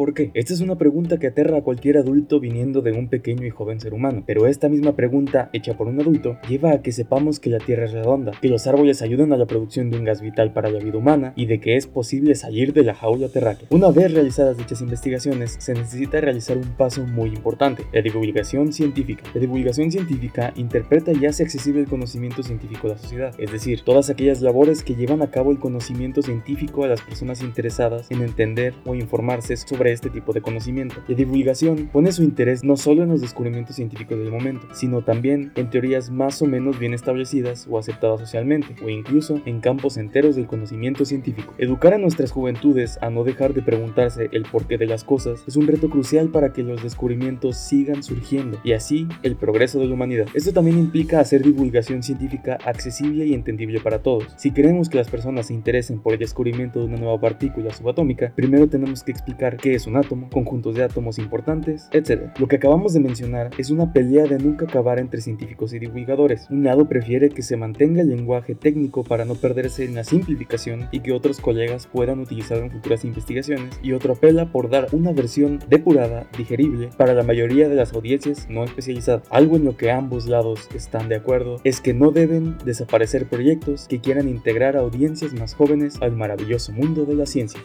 ¿Por qué? Esta es una pregunta que aterra a cualquier adulto viniendo de un pequeño y joven ser humano, pero esta misma pregunta, hecha por un adulto, lleva a que sepamos que la Tierra es redonda, que los árboles ayudan a la producción de un gas vital para la vida humana y de que es posible salir de la jaula terráquea. Una vez realizadas dichas investigaciones, se necesita realizar un paso muy importante, la divulgación científica. La divulgación científica interpreta y hace accesible el conocimiento científico a la sociedad, es decir, todas aquellas labores que llevan a cabo el conocimiento científico a las personas interesadas en entender o informarse sobre este tipo de conocimiento. La divulgación pone su interés no solo en los descubrimientos científicos del momento, sino también en teorías más o menos bien establecidas o aceptadas socialmente, o incluso en campos enteros del conocimiento científico. Educar a nuestras juventudes a no dejar de preguntarse el porqué de las cosas es un reto crucial para que los descubrimientos sigan surgiendo y así el progreso de la humanidad. Esto también implica hacer divulgación científica accesible y entendible para todos. Si queremos que las personas se interesen por el descubrimiento de una nueva partícula subatómica, primero tenemos que explicar qué es un átomo, conjuntos de átomos importantes, etc. Lo que acabamos de mencionar es una pelea de nunca acabar entre científicos y divulgadores. Un lado prefiere que se mantenga el lenguaje técnico para no perderse en la simplificación y que otros colegas puedan utilizarlo en futuras investigaciones, y otro apela por dar una versión depurada, digerible, para la mayoría de las audiencias no especializadas. Algo en lo que ambos lados están de acuerdo es que no deben desaparecer proyectos que quieran integrar a audiencias más jóvenes al maravilloso mundo de la ciencia.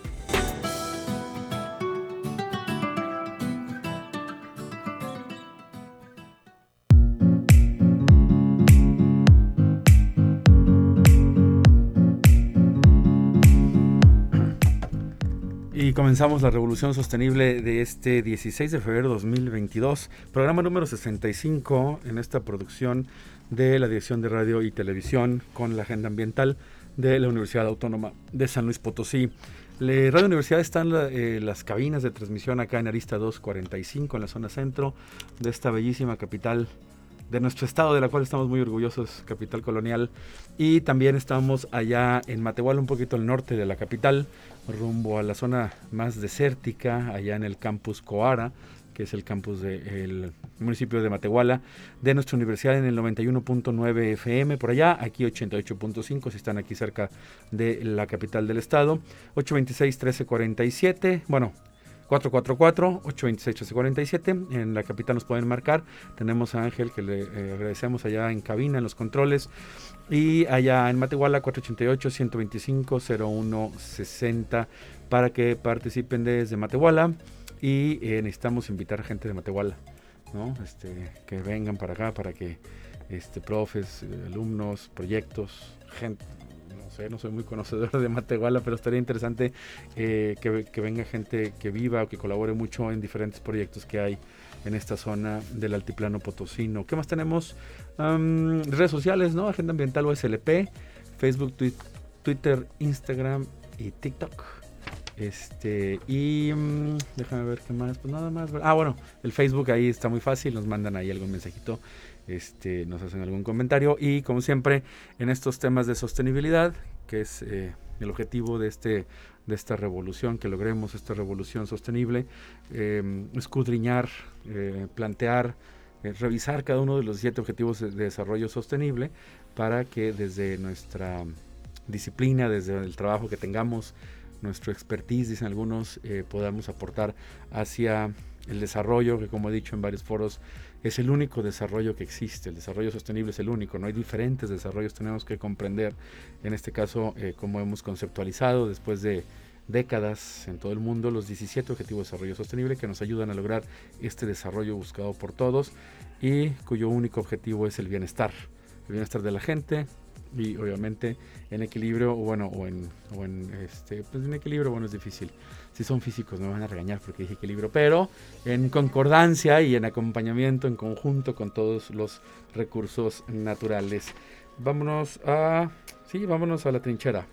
Comenzamos la revolución sostenible de este 16 de febrero de 2022, programa número 65 en esta producción de la Dirección de Radio y Televisión con la Agenda Ambiental de la Universidad Autónoma de San Luis Potosí. La Radio Universidad están eh, las cabinas de transmisión acá en Arista 245, en la zona centro de esta bellísima capital de nuestro estado, de la cual estamos muy orgullosos, capital colonial. Y también estamos allá en Matehuala, un poquito al norte de la capital, rumbo a la zona más desértica, allá en el campus Coara, que es el campus del municipio de Matehuala, de nuestra universidad en el 91.9 FM, por allá, aquí 88.5, si están aquí cerca de la capital del estado, 826-1347, bueno, 444-826-1347. En la capital nos pueden marcar. Tenemos a Ángel que le eh, agradecemos allá en cabina, en los controles. Y allá en Matehuala 488-125-0160 para que participen desde Matehuala. Y eh, necesitamos invitar gente de Matehuala, ¿no? Este, que vengan para acá para que este, profes, alumnos, proyectos, gente, no soy muy conocedor de Matehuala, pero estaría interesante eh, que, venga gente que viva o que colabore mucho en diferentes proyectos que hay en esta zona del altiplano potosino. ¿Qué más tenemos? redes sociales, ¿no? Agenda Ambiental USLP, Facebook, Twitter, Instagram y TikTok. Este, y mm, déjame ver qué más, pues nada más. Ah, bueno, el Facebook ahí está muy fácil, nos mandan ahí algún mensajito este, nos hacen algún comentario. Y como siempre, en estos temas de sostenibilidad, que es eh, el objetivo de, este, de esta revolución, que logremos esta revolución sostenible, em, escudriñar, eh, plantear, eh, revisar cada uno de los siete objetivos de, desarrollo sostenible para que desde nuestra disciplina, desde el trabajo que tengamos, nuestro expertise, dicen algunos, podamos aportar hacia el desarrollo, que como he dicho en varios foros, es el único desarrollo que existe, el desarrollo sostenible es el único, no hay diferentes desarrollos, tenemos que comprender, en este caso, eh, como hemos conceptualizado después de décadas en todo el mundo, los 17 Objetivos de Desarrollo Sostenible que nos ayudan a lograr este desarrollo buscado por todos y cuyo único objetivo es el bienestar, el bienestar de la gente, y obviamente en equilibrio bueno o en, o en este pues en equilibrio bueno es difícil si son físicos me van a regañar porque dije equilibrio, pero en concordancia y en acompañamiento en conjunto con todos los recursos naturales. Vámonos a sí, vámonos a la trinchera.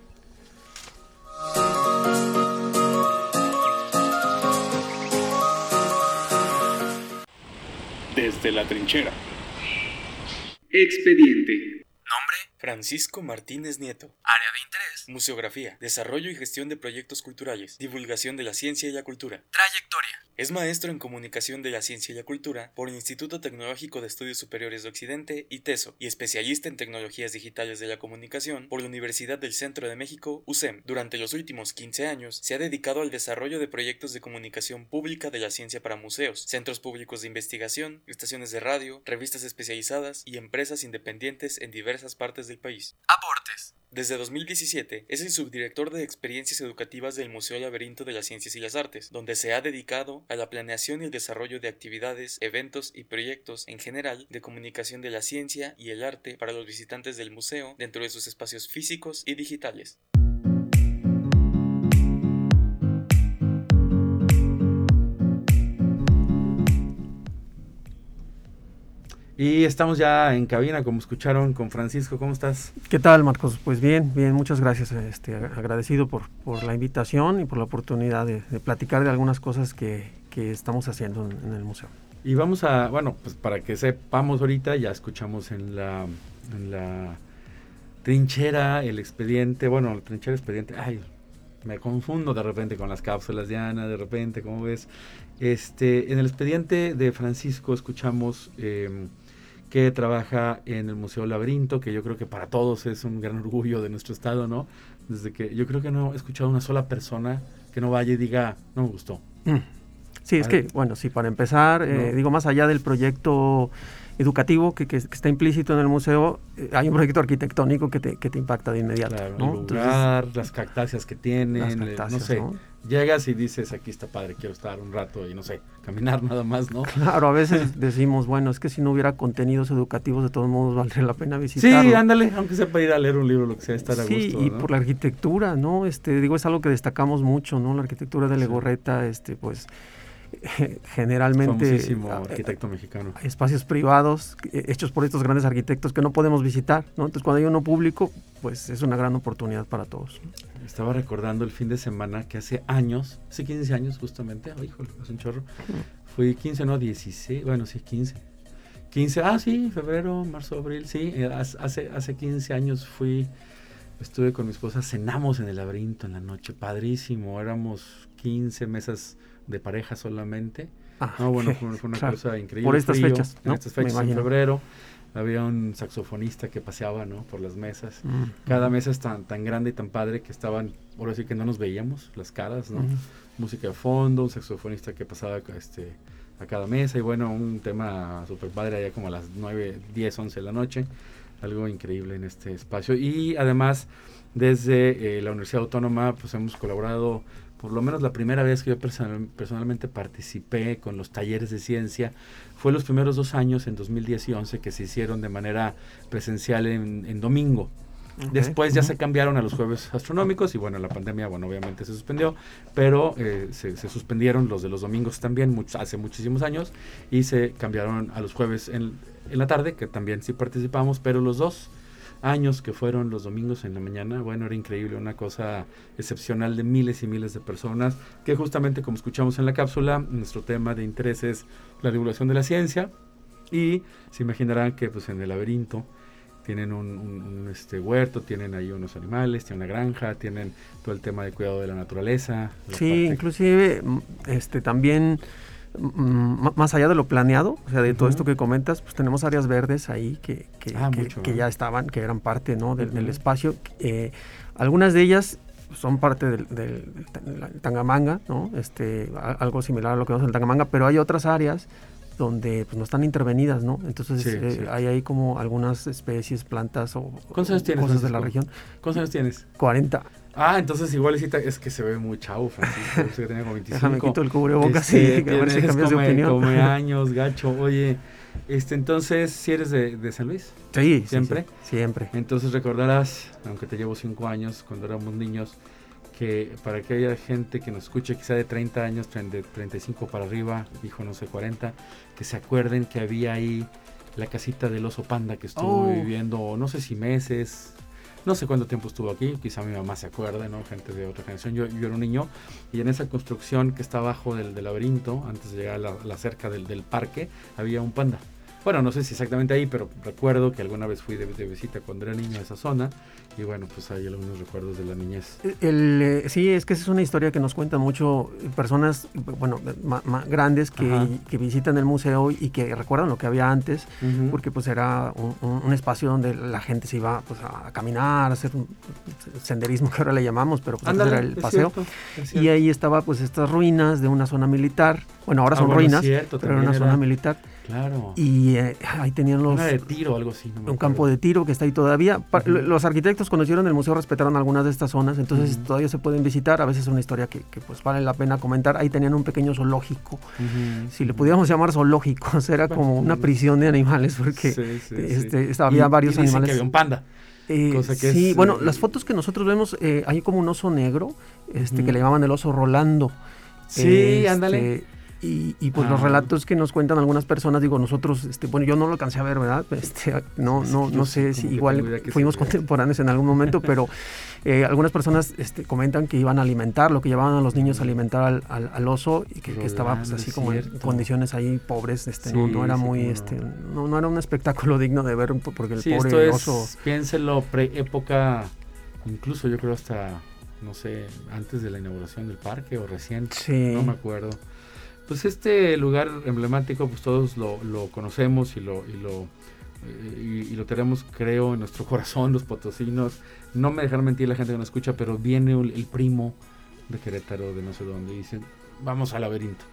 desde la trinchera. Expediente. Francisco Martínez Nieto. Área de interés. Museografía, desarrollo y gestión de proyectos culturales, divulgación de la ciencia y la cultura. Trayectoria. Es maestro en comunicación de la ciencia y la cultura por el Instituto Tecnológico de Estudios Superiores de Occidente, ITESO, y especialista en tecnologías digitales de la comunicación por la Universidad del Centro de México, UCEM. Durante los últimos 15 años se ha dedicado al desarrollo de proyectos de comunicación pública de la ciencia para museos, centros públicos de investigación, estaciones de radio, revistas especializadas y empresas independientes en diversas partes del país. Aportes. Desde 2017 es el subdirector de experiencias educativas del Museo Laberinto de las Ciencias y las Artes, donde se ha dedicado a la planeación y el desarrollo de actividades, eventos y proyectos en general de comunicación de la ciencia y el arte para los visitantes del museo dentro de sus espacios físicos y digitales. Y estamos ya en cabina, como escucharon, con Francisco. ¿Cómo estás? ¿Qué tal, Marcos? Pues bien, bien, muchas gracias. Este, agradecido por, por la invitación y por la oportunidad de, platicar de algunas cosas que, que estamos haciendo en, el museo. Y vamos a, bueno, pues para que sepamos ahorita, ya escuchamos en la, en la trinchera el expediente, bueno, la trinchera expediente, ay, me confundo de repente con las cápsulas de Ana, de repente, ¿cómo ves? Este, en el expediente de Francisco escuchamos... Eh, que trabaja en el Museo Laberinto, que yo creo que para todos es un gran orgullo de nuestro estado, ¿no? Desde que yo creo que no he escuchado una sola persona que no vaya y diga, no me gustó. Mm. Sí, es que, bueno, sí, para empezar, eh, digo, más allá del proyecto educativo que, que, está implícito en el museo, eh, hay un proyecto arquitectónico que te, que te impacta de inmediato. Claro, ¿no? el lugar, las cactáceas que tienen, no sé, llegas y dices, aquí está padre, quiero estar un rato y no sé, caminar nada más, ¿no? Claro, a veces decimos, bueno, es que si no hubiera contenidos educativos, de todos modos valdría la pena visitarlo. Sí, ándale, aunque sea para ir a leer un libro, lo que sea, estar a gusto. Sí, y por la arquitectura, ¿no? Este, digo, es algo que destacamos mucho, ¿no? La arquitectura de Legorreta, este, pues generalmente arquitecto mexicano. espacios privados eh, hechos por estos grandes arquitectos que no podemos visitar, ¿no? Entonces cuando hay uno público, pues es una gran oportunidad para todos. Estaba recordando el fin de semana que hace años, hace 15 años justamente, oh, híjole, hace un chorro, fui 15, no, 16, bueno, sí, 15. 15, ah, sí, febrero, marzo, abril, sí, eh, hace, hace 15 años fui, estuve con mi esposa, cenamos en el laberinto en la noche, padrísimo, éramos 15 mesas de pareja solamente. Ah, no, bueno, fue, una cosa increíble. Por estas fechas. En estas fechas, en febrero. Había un saxofonista que paseaba, ¿no? Por las mesas. Mm, cada mesa es tan, tan grande y tan padre que estaban, ahora sí que no nos veíamos las caras, ¿no? Música de fondo, un saxofonista que pasaba este, a cada mesa y bueno, un tema súper padre allá como a las 9, 10, 11 de la noche. Algo increíble en este espacio. Y además, desde eh, la Universidad Autónoma, pues hemos colaborado por lo menos la primera vez que yo personalmente participé con los talleres de ciencia fue los primeros dos años, en 2010 y 11, que se hicieron de manera presencial en, domingo. Después ya se cambiaron a los jueves astronómicos y bueno, la pandemia, bueno, obviamente se suspendió, pero eh, se, suspendieron los de los domingos también hace muchísimos años y se cambiaron a los jueves en, en la tarde, que también sí participamos, pero los dos años que fueron los domingos en la mañana, bueno, era increíble, una cosa excepcional de miles y miles de personas, que justamente como escuchamos en la cápsula, nuestro tema de interés es la divulgación de la ciencia y se imaginarán que pues en el laberinto tienen un, este huerto, tienen ahí unos animales, tienen una granja, tienen todo el tema de cuidado de la naturaleza. sí, inclusive mm, este también más allá de lo planeado, o sea, de todo esto que comentas, pues tenemos áreas verdes ahí que, que, ah, que, ya estaban, que eran parte ¿no? del, espacio. Eh, algunas de ellas son parte del, Tangamanga, ¿no? este, algo similar a lo que vemos en el Tangamanga, pero hay otras áreas donde pues, no están intervenidas, ¿no? Entonces eh, hay ahí como algunas especies, plantas o, cosas de la región. ¿Cuántos años tienes? 40. Ah, entonces igual es que se ve muy chavo, Francisco. que tenía como 25. Déjame quito el cubrebocas este, sí, que a si cambias de opinión. Como años, gacho. Oye, este, entonces, si eres de, de, San Luis? Sí. ¿Siempre? Sí, siempre. Entonces recordarás, aunque te llevo 5 años, cuando éramos niños, que para que haya gente que nos escuche, quizá de 30 años, de 35 para arriba, dijo no sé, 40, que se acuerden que había ahí la casita del oso panda que estuvo oh. viviendo, no sé si meses, No sé cuánto tiempo estuvo aquí, quizá mi mamá se acuerde, ¿no? Gente de otra generación. Yo, yo era un niño y en esa construcción que está abajo del, laberinto, antes de llegar a la, la cerca del parque, había un panda. Bueno, no sé si exactamente ahí, pero recuerdo que alguna vez fui de, visita cuando era niño a esa zona y bueno, pues hay algunos recuerdos de la niñez. El, eh, sí, es que esa es una historia que nos cuentan mucho personas, bueno, más grandes que, que, visitan el museo y que recuerdan lo que había antes, porque pues era un, espacio donde la gente se iba pues, a caminar, a hacer un senderismo que ahora le llamamos, pero pues era el paseo. Y ahí estaba pues estas ruinas de una zona militar, bueno, ahora ah, son ruinas, pero era una zona militar Claro. Y eh, ahí tenían los... Una de tiro, algo así. un campo de tiro que está ahí todavía. Los arquitectos conocieron el museo, respetaron algunas de estas zonas, entonces todavía se pueden visitar. A veces es una historia que, pues vale la pena comentar. Ahí tenían un pequeño zoológico. Si le pudiéramos llamar zoológico, era como una prisión de animales porque este, había varios animales. Que había un panda. Eh, sí, bueno, las fotos que nosotros vemos, eh, hay como un oso negro, este, que le llamaban el oso Rolando. Sí, ándale. Este, y, pues los ah. relatos que nos cuentan algunas personas, digo, nosotros, este, bueno, yo no lo alcancé a ver, ¿verdad? Este, no, no, no sé si igual fuimos contemporáneos en algún momento, pero eh, algunas personas este, comentan que iban a alimentar, lo que llevaban a los niños a alimentar al, al, oso y que, estaba pues así como en condiciones ahí pobres, este, no, no, era muy, este, no, no era un espectáculo digno de ver porque el pobre oso... piénselo, pre-época, incluso yo creo hasta, no sé, antes de la inauguración del parque o recién, no me acuerdo pues este lugar emblemático, pues todos lo, conocemos y lo, y lo, eh, y, lo tenemos, creo, en nuestro corazón, los potosinos. No me dejan mentir la gente que nos escucha, pero viene el, primo de Querétaro, de no sé dónde, y dicen, vamos al laberinto.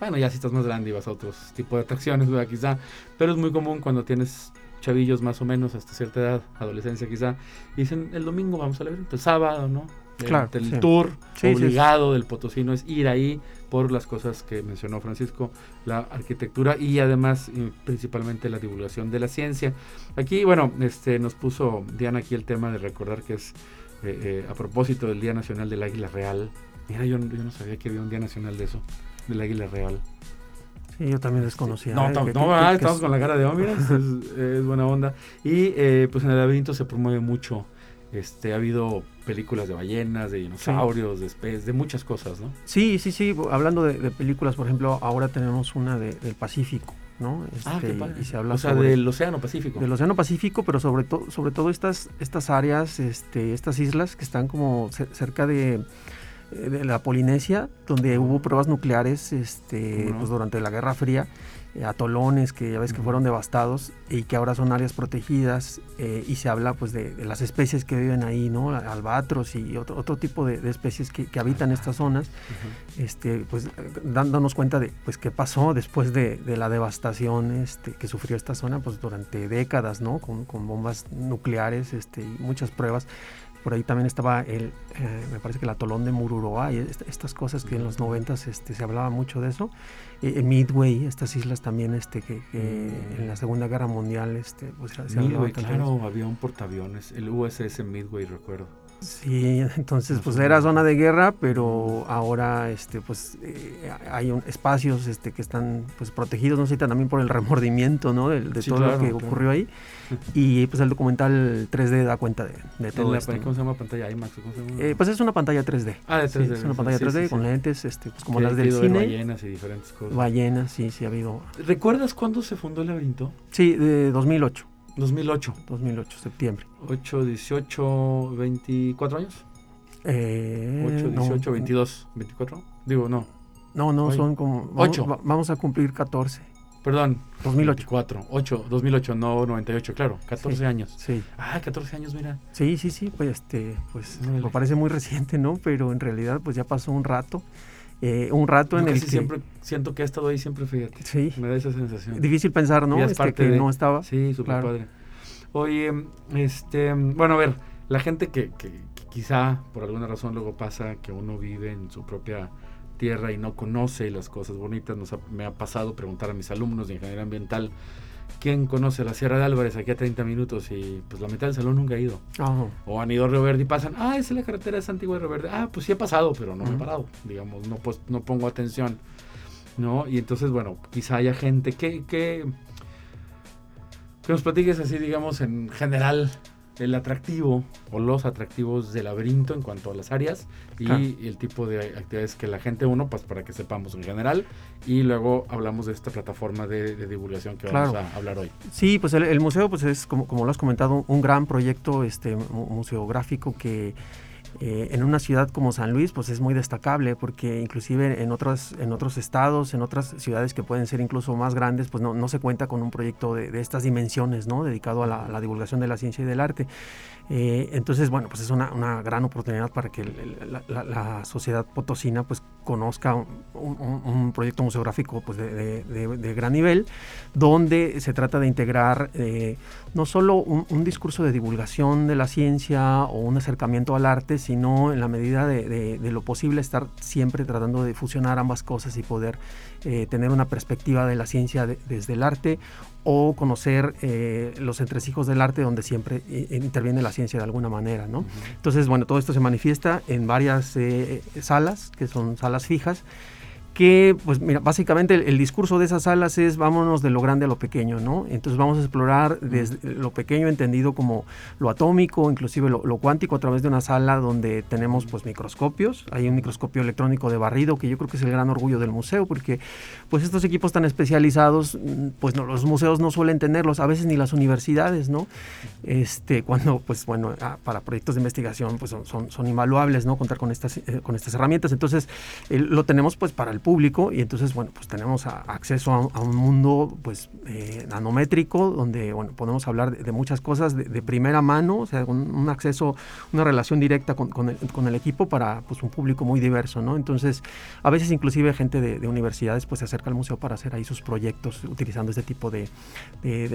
Bueno, ya si estás más grande y vas a otros tipos de atracciones, quizá, pero es muy común cuando tienes chavillos más o menos hasta cierta edad, adolescencia quizá, y dicen, el domingo vamos al laberinto, el sábado, ¿no? Claro, el, tour obligado del potosino es ir ahí por las cosas que mencionó Francisco, la arquitectura y además principalmente la divulgación de la ciencia. Aquí, bueno, este, nos puso Diana aquí el tema de recordar que es eh, eh, a propósito del Día Nacional del Águila Real. Mira, yo, yo, no sabía que había un Día Nacional de eso, del Águila Real. Sí, yo también desconocía. No, ¿eh? no, estamos con la cara de, oh, es, buena onda. Y pues en el laberinto se promueve mucho este, ha habido películas de ballenas, de dinosaurios, de especies, de muchas cosas, ¿no? Sí, sí, sí. Hablando de, películas, por ejemplo, ahora tenemos una del Pacífico, ¿no? ah, qué este, Y se habla o sea, del Océano Pacífico. Del Océano Pacífico, pero sobre todo, sobre todo estas, estas áreas, este, estas islas que están como cerca de de la Polinesia, donde hubo pruebas nucleares este, pues, durante la Guerra Fría eh, atolones que ya ves que fueron devastados y que ahora son áreas protegidas eh, y se habla pues de, las especies que viven ahí, ¿no? Albatros y otro, otro tipo de, especies que, habitan estas zonas, este, pues dándonos cuenta de pues qué pasó después de, la devastación este, que sufrió esta zona pues durante décadas, ¿no? Con, bombas nucleares este, y muchas pruebas por ahí también estaba el, eh, me parece que el atolón de Mururoa y estas cosas que en los noventas este, se hablaba mucho de eso. Eh, Midway, estas islas también este, que, mm. en la Segunda Guerra Mundial este, pues, se Midway, claro, había un portaaviones, el USS Midway, recuerdo. Sí, entonces pues era zona de guerra, pero ahora este pues eh, hay un, espacios este que están pues protegidos, no sé, también por el remordimiento, ¿no? De, todo lo que ocurrió ahí. Y pues el documental 3D da cuenta de, todo esto. ¿Cómo se llama pantalla IMAX? Eh, pues es una pantalla 3D. Ah, de 3D. es una pantalla 3D con lentes, este, pues como las del cine. ballenas y diferentes cosas. Ballenas, sí, sí ha habido. ¿Recuerdas cuándo se fundó el laberinto? Sí, de 2008. 2008. 2008, septiembre. 8, 18, 24 años. Eh, 8, 18, 22, 24. Digo, no. No, no, son como... 8. Vamos, a cumplir 14. Perdón. 2008. 24, 8, 2008, no 98, claro, 14 años. Sí. Ah, 14 años, mira. Sí, sí, sí, pues este, pues me parece muy reciente, ¿no? Pero en realidad pues ya pasó un rato. Eh, un rato en el que siempre siento que ha estado ahí siempre, fíjate. Sí. Me da esa sensación. Difícil pensar, ¿no? Es este, que no estaba. Sí, súper padre. Oye, este, bueno, a ver, la gente que, que, quizá por alguna razón luego pasa que uno vive en su propia tierra y no conoce las cosas bonitas, nos me ha pasado preguntar a mis alumnos de ingeniería ambiental ¿Quién conoce la Sierra de Álvarez aquí a 30 minutos? Y pues la mitad del salón nunca ha ido. O han ido a Río Verde y pasan, ah, esa es la carretera de Santiago de Río Verde. Ah, pues sí he pasado, pero no me he parado. Digamos, no, pues, no pongo atención. ¿No? Y entonces, bueno, quizá haya gente que, que, que nos platiques así, digamos, en general, el atractivo o los atractivos del laberinto en cuanto a las áreas y el tipo de actividades que la gente uno, pues para que sepamos en general y luego hablamos de esta plataforma de, divulgación que vamos a hablar hoy. Sí, pues el, museo pues es como, como lo has comentado un gran proyecto este museográfico que eh, en una ciudad como San Luis, pues es muy destacable porque inclusive en otros, en otros estados, en otras ciudades que pueden ser incluso más grandes, pues no, no se cuenta con un proyecto de, estas dimensiones, ¿no? Dedicado a la, divulgación de la ciencia y del arte. Eh, entonces, bueno, pues es una, una gran oportunidad para que la, sociedad potosina pues conozca un, proyecto museográfico pues de, de, gran nivel, donde se trata de integrar eh, no solo un, discurso de divulgación de la ciencia o un acercamiento al arte, sino en la medida de, lo posible estar siempre tratando de fusionar ambas cosas y poder eh, tener una perspectiva de la ciencia desde el arte o conocer eh, los entresijos del arte donde siempre eh, interviene la ciencia de alguna manera, ¿no? Entonces, bueno, todo esto se manifiesta en varias salas, que son salas fijas, que, pues mira, básicamente el, discurso de esas salas es vámonos de lo grande a lo pequeño, ¿no? Entonces vamos a explorar desde lo pequeño entendido como lo atómico, inclusive lo, cuántico a través de una sala donde tenemos pues microscopios, hay un microscopio electrónico de barrido que yo creo que es el gran orgullo del museo porque pues estos equipos tan especializados pues no, los museos no suelen tenerlos, a veces ni las universidades, ¿no? Este, cuando pues bueno, ah, para proyectos de investigación pues son, son, invaluables, ¿no? Contar con estas, eh, con estas herramientas, entonces lo tenemos pues para el público y entonces, bueno, pues tenemos acceso a, un mundo pues eh, nanométrico donde, bueno, podemos hablar de, muchas cosas de, primera mano, o sea, un, acceso, una relación directa con, con, el, equipo para pues un público muy diverso, ¿no? Entonces, a veces inclusive gente de, universidades pues se acerca al museo para hacer ahí sus proyectos utilizando este tipo de,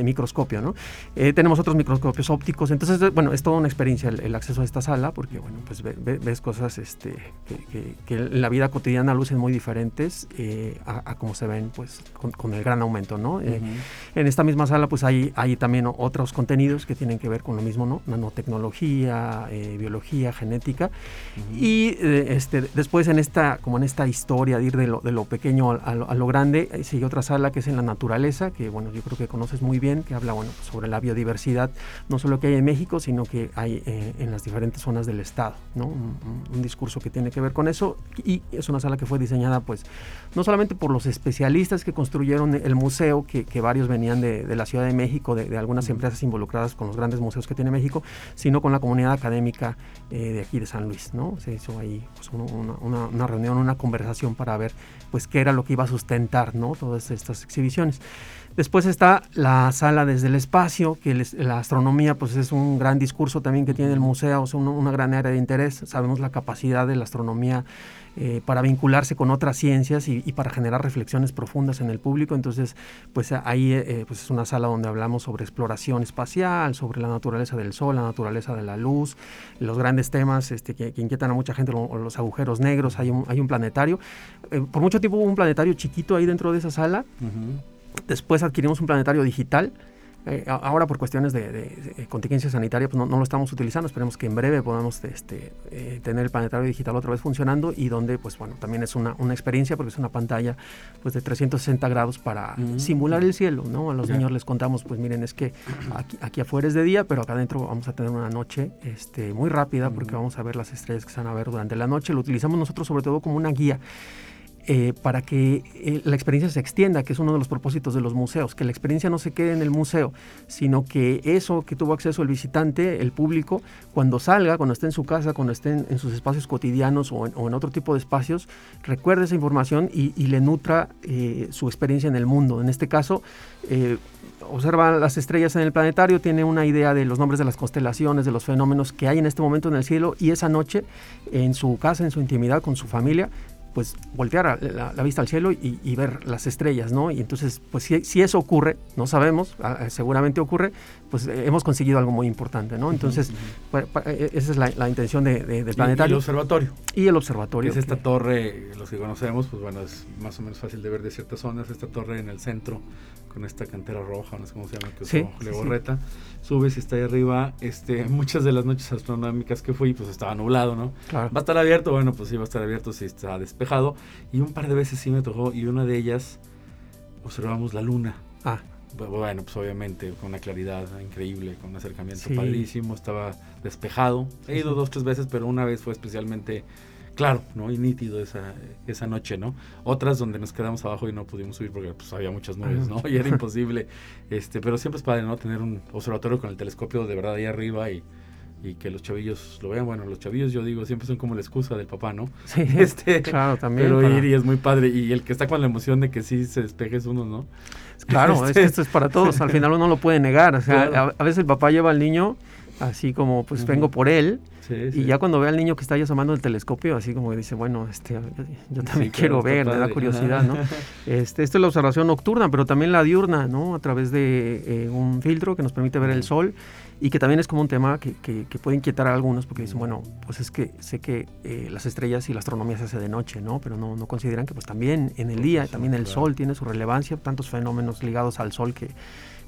microscopio, ¿no? Eh, tenemos otros microscopios ópticos, entonces, bueno, es toda una experiencia el, acceso a esta sala porque, bueno, pues ves cosas este, que, que en la vida cotidiana lucen muy diferentes eh, a, como se ven pues con, el gran aumento, ¿no? Eh, en esta misma sala pues hay, hay también otros contenidos que tienen que ver con lo mismo, ¿no? Nanotecnología, eh, biología, genética y este, después en esta, como en esta historia de ir de lo, de lo pequeño a, lo, grande, sigue otra sala que es en la naturaleza, que bueno, yo creo que conoces muy bien, que habla bueno, sobre la biodiversidad, no solo que hay en México, sino que hay en las diferentes zonas del estado, ¿no? Un, un discurso que tiene que ver con eso y es una sala que fue diseñada pues no solamente por los especialistas que construyeron el museo, que, varios venían de, la Ciudad de México, de, algunas empresas involucradas con los grandes museos que tiene México, sino con la comunidad académica eh, de aquí de San Luis, ¿no? Se hizo ahí pues, una, reunión, una conversación para ver pues qué era lo que iba a sustentar, ¿no? Todas estas exhibiciones. Después está la sala desde el espacio, que la astronomía pues es un gran discurso también que tiene el museo, una gran área de interés. Sabemos la capacidad de la astronomía eh, para vincularse con otras ciencias y, para generar reflexiones profundas en el público. Entonces, pues ahí eh, pues es una sala donde hablamos sobre exploración espacial, sobre la naturaleza del sol, la naturaleza de la luz, los grandes temas este, que, inquietan a mucha gente, los agujeros negros, hay un, hay un planetario. Eh, por mucho tiempo hubo un planetario chiquito ahí dentro de esa sala. Después adquirimos un planetario digital. Eh, ahora por cuestiones de, contingencia sanitaria pues no, lo estamos utilizando. Esperemos que en breve podamos este, eh, tener el planetario digital otra vez funcionando y donde pues bueno también es una, experiencia porque es una pantalla pues de 360 grados para simular el cielo. ¿no? A los niños les contamos pues miren es que aquí, aquí, afuera es de día pero acá adentro vamos a tener una noche este, muy rápida porque vamos a ver las estrellas que se van a ver durante la noche. Lo utilizamos nosotros sobre todo como una guía eh, para que eh, la experiencia se extienda, que es uno de los propósitos de los museos, que la experiencia no se quede en el museo, sino que eso que tuvo acceso el visitante, el público, cuando salga, cuando esté en su casa, cuando esté en, sus espacios cotidianos o en, otro tipo de espacios, recuerde esa información y, le nutra eh, su experiencia en el mundo. En este caso, observa las estrellas en el planetario, tiene una idea de los nombres de las constelaciones, de los fenómenos que hay en este momento en el cielo y esa noche en su casa, en su intimidad, con su familia, pues voltear la, vista al cielo y, ver las estrellas, ¿no? Y entonces, pues si, eso ocurre, no sabemos, ah, eh, seguramente ocurre, pues eh, hemos conseguido algo muy importante, ¿no? Entonces, eh, esa es la, intención de, del planetario. Y el observatorio. Y el observatorio. Es esta torre, los que conocemos, pues bueno, es más o menos fácil de ver de ciertas zonas, esta torre en el centro, con esta cantera roja, no sé cómo se llama, que es sí, Legorreta. Subes y está ahí arriba, este, muchas de las noches astronómicas que fui, pues estaba nublado, ¿no? Va a estar abierto, bueno, pues sí, va a estar abierto si está despejado. Y un par de veces sí me tocó, y una de ellas observamos la luna. Ah. Bueno, pues obviamente con una claridad increíble, con un acercamiento padrísimo, estaba despejado. He ido dos, tres veces, pero una vez fue especialmente claro, ¿no? Y nítido esa, esa noche, ¿no? Otras donde nos quedamos abajo y no pudimos subir porque pues había muchas nubes, ¿no? Y era imposible. Este, pero siempre es padre, ¿no? Tener un observatorio con el telescopio de verdad ahí arriba y, y que los chavillos lo vean. Bueno, los chavillos yo digo siempre son como la excusa del papá, ¿no? Sí, este, claro, también. Pero ir y es muy padre. Y el que está con la emoción de que sí se despeje es uno, ¿no? Claro, es que este esto es para todos. Al final uno lo puede negar. O sea, a, veces el papá lleva al niño así como, pues vengo por él. Y ya cuando ve al niño que está asomando el telescopio, así como dice, bueno, este, yo también quiero ver, me da curiosidad, ¿no? Este, esta es la observación nocturna, pero también la diurna, ¿no? A través de eh, un filtro que nos permite ver el sol y que también es como un tema que, que, puede inquietar a algunos porque dicen, bueno, pues es que sé que eh, las estrellas y la astronomía se hace de noche, ¿no? Pero no, no consideran que pues también en el día, también el sol tiene su relevancia, tantos fenómenos ligados al sol que,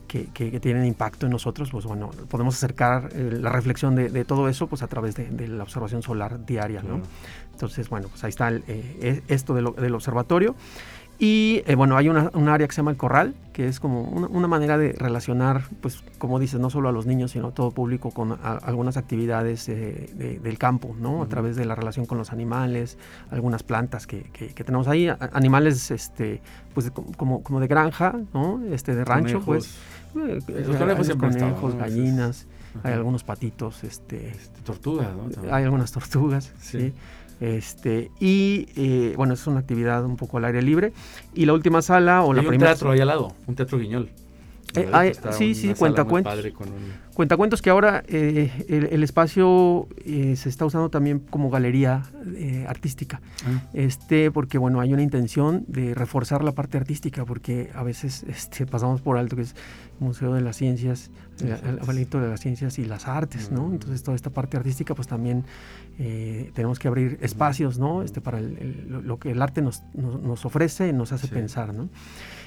que, tienen impacto en nosotros, pues bueno, podemos acercar eh, la reflexión de, todo eso pues a través de, la observación solar diaria, ¿no? Entonces, bueno, pues ahí está eh, e, esto del observatorio. Y eh, bueno, hay una, un área que se llama el corral, que es como una, manera de relacionar, pues como dices, no solo a los niños, sino a todo público con algunas actividades del campo, ¿no? A través de la relación con los animales, algunas plantas que, que, tenemos ahí, animales, este, pues como, como de granja, ¿no? Este, de rancho, pues. Eh, los conejos, conejos gallinas, hay algunos patitos, este, este tortugas, ¿no? Hay algunas tortugas, sí. Este, y eh, bueno, es una actividad un poco al aire libre. Y la última sala o la primera. Un teatro ahí al lado, un teatro guiñol. Eh, sí, sí, cuenta cuentos. Cuentacuentos que ahora eh, el, espacio eh, se está usando también como galería artística. Ah. Este, porque bueno, hay una intención de reforzar la parte artística, porque a veces este, pasamos por alto que es Museo de las Ciencias, el, el de las Ciencias y las Artes, ¿no? Entonces toda esta parte artística, pues también tenemos que abrir espacios, ¿no? Este, para lo que el arte nos, nos, ofrece, nos hace pensar, ¿no?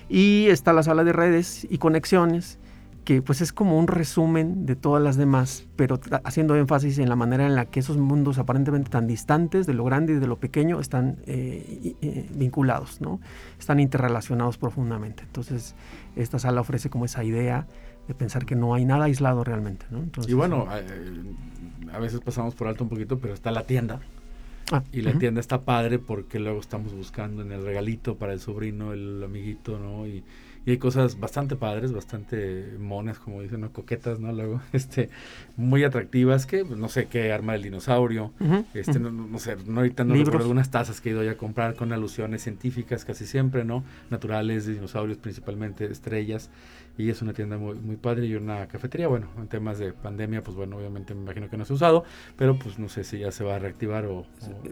Y está la sala de redes y conexiones, que pues es como un resumen de todas las demás, pero haciendo énfasis en la manera en la que esos mundos aparentemente tan distantes de lo grande y de lo pequeño están eh, eh, vinculados, ¿no? Están interrelacionados profundamente. Entonces, esta sala ofrece como esa idea de pensar que no hay nada aislado realmente, ¿no? y bueno, eh, a veces pasamos por alto un poquito, pero está la tienda, Ah, y la tienda está padre porque luego estamos buscando en el regalito para el sobrino, el amiguito, ¿no? Y, hay cosas bastante padres, bastante monas, como dicen, ¿no? Coquetas, ¿no? Luego, este, muy atractivas, que pues, no sé qué arma del dinosaurio, este, no, no, sé, no ahorita no recuerdo algunas tazas que he ido ya a comprar con alusiones científicas casi siempre, ¿no? Naturales, de dinosaurios principalmente, estrellas y es una tienda muy, muy padre y una cafetería. Bueno, en temas de pandemia, pues bueno, obviamente me imagino que no se ha usado, pero pues no sé si ya se va a reactivar o,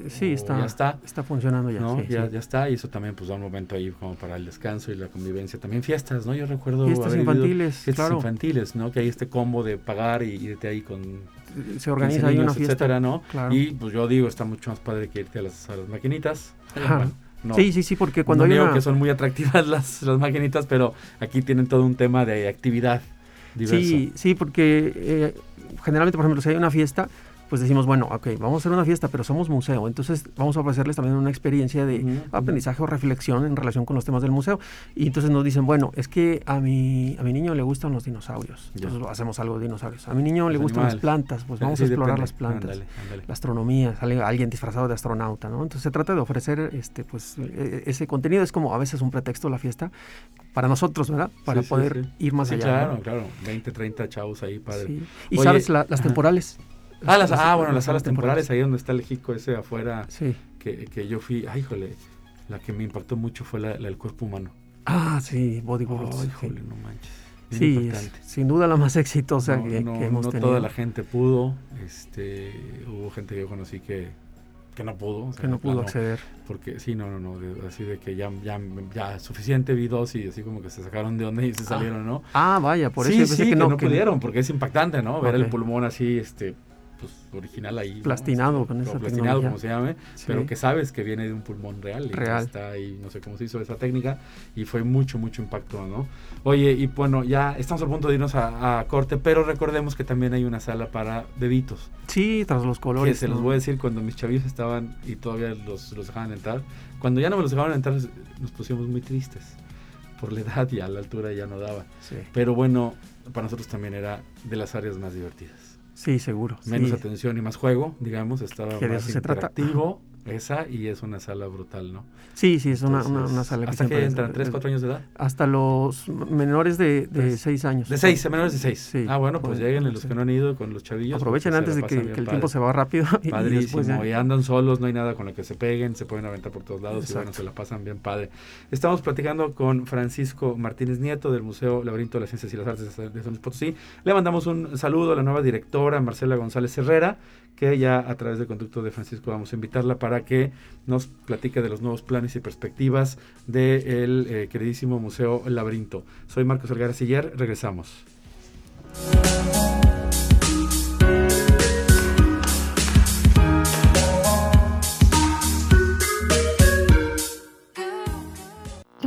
sí, está, ya está. Está funcionando ya. ya, ya está y eso también pues da un momento ahí como para el descanso y la convivencia. También fiestas, ¿no? Yo recuerdo... Fiestas infantiles, fiestas infantiles, ¿no? Que hay este combo de pagar y irte ahí con se organiza ahí una fiesta, etcétera, ¿no? Y pues yo digo, está mucho más padre que irte a las, a las maquinitas. Sí, sí, sí, porque cuando no digo que son muy atractivas las, las maquinitas, pero aquí tienen todo un tema de actividad diversa. Sí, sí, porque eh, generalmente, por ejemplo, si hay una fiesta, pues decimos, bueno, ok, vamos a hacer una fiesta, pero somos museo, entonces vamos a ofrecerles también una experiencia de aprendizaje o reflexión en relación con los temas del museo. Y entonces nos dicen, bueno, es que a mi, a mi niño le gustan los dinosaurios, entonces hacemos algo de dinosaurios. A mi niño le gustan las plantas, pues vamos a explorar las plantas, la astronomía, sale alguien disfrazado de astronauta, ¿no? Entonces se trata de ofrecer este, pues, e, e, ese contenido, es como a veces un pretexto la fiesta para nosotros, ¿verdad? Para poder ir más allá. Claro, claro, 20, 30 chavos ahí, padre. Y sabes, las temporales. Ah, las, ah, bueno, las salas temporales, ahí donde está el Jico ese afuera. Sí. Que, que yo fui, ay, híjole, la que me impactó mucho fue la, del cuerpo humano. Ah, sí, Body Ay, híjole, no manches. sí, sin duda la más exitosa que, hemos tenido. No toda la gente pudo, este, hubo gente que yo conocí que, que no pudo. que no pudo acceder. Porque sí, no, no, no, así de que ya, ya, ya suficiente vi dos y así como que se sacaron de onda y se ah. salieron, ¿no? Ah, vaya, por eso sí, que, no, pudieron, porque es impactante, ¿no? Ver el pulmón así, este, pues, original ahí. Plastinado con esa Plastinado, como se llame, pero que sabes que viene de un pulmón real. Y real. está ahí, no sé cómo se hizo esa técnica, y fue mucho, mucho impacto, ¿no? Oye, y bueno, ya estamos a punto de irnos a, corte, pero recordemos que también hay una sala para bebitos. Sí, tras los colores. Que se los voy a decir cuando mis chavillos estaban y todavía los, los dejaban entrar. Cuando ya no me los dejaban entrar, nos pusimos muy tristes por la edad y a la altura ya no daba. Pero bueno, para nosotros también era de las áreas más divertidas. Sí, seguro. Menos atención y más juego, digamos, estaba más interactivo. Esa y es una sala brutal, ¿no? Sí, sí, es una, una, sala ¿Hasta que, entran? ¿Tres, cuatro años de edad? Hasta los menores de, de seis años. ¿De seis? ¿Menores de seis? Sí. Ah, bueno, pues lleguen los que no han ido con los chavillos. Aprovechen antes de que, el tiempo se va rápido. Padrísimo. Y, andan solos, no hay nada con lo que se peguen, se pueden aventar por todos lados y bueno, se la pasan bien padre. Estamos platicando con Francisco Martínez Nieto del Museo Laberinto de las Ciencias y las Artes de San Luis Potosí. Le mandamos un saludo a la nueva directora, Marcela González Herrera que ya a través del conducto de Francisco vamos a invitarla para que nos platique de los nuevos planes y perspectivas del eh, queridísimo Museo Laberinto. Soy Marcos Algarra Siller, regresamos.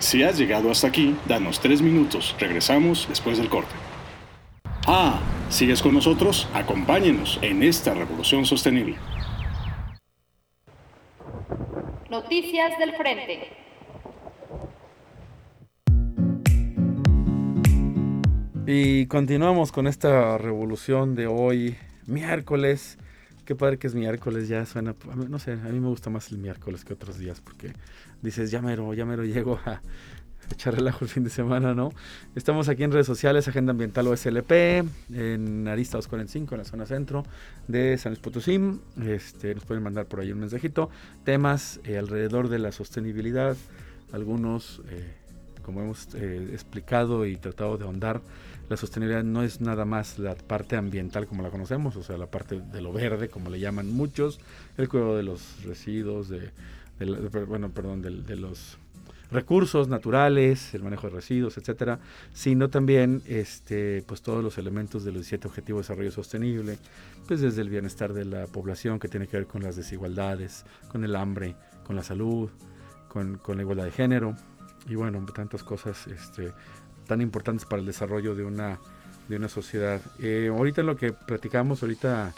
Si has llegado hasta aquí, danos tres minutos. Regresamos después del corte. Ah, ¿sigues con nosotros? Acompáñenos en esta revolución sostenible. Noticias del Frente. Y continuamos con esta revolución de hoy, miércoles. Qué padre que es miércoles, ya suena, no sé, a mí me gusta más el miércoles que otros días porque dices, ya mero, ya mero llego a echar relajo el fin de semana, ¿no? Estamos aquí en redes sociales, Agenda Ambiental OSLP, en Arista 245, en la zona centro de San Luis Potosí. Este, nos pueden mandar por ahí un mensajito. Temas eh, alrededor de la sostenibilidad, algunos, eh, como hemos eh, explicado y tratado de ahondar, la sostenibilidad no es nada más la parte ambiental como la conocemos, o sea, la parte de lo verde, como le llaman muchos, el cuidado de los residuos, de, bueno, perdón, de, los recursos naturales, el manejo de residuos, etcétera, sino también este, pues todos los elementos de los siete objetivos de desarrollo sostenible, pues desde el bienestar de la población que tiene que ver con las desigualdades, con el hambre, con la salud, con, con la igualdad de género y bueno, tantas cosas este, tan importantes para el desarrollo de una, de una sociedad. Eh, ahorita lo que platicamos, ahorita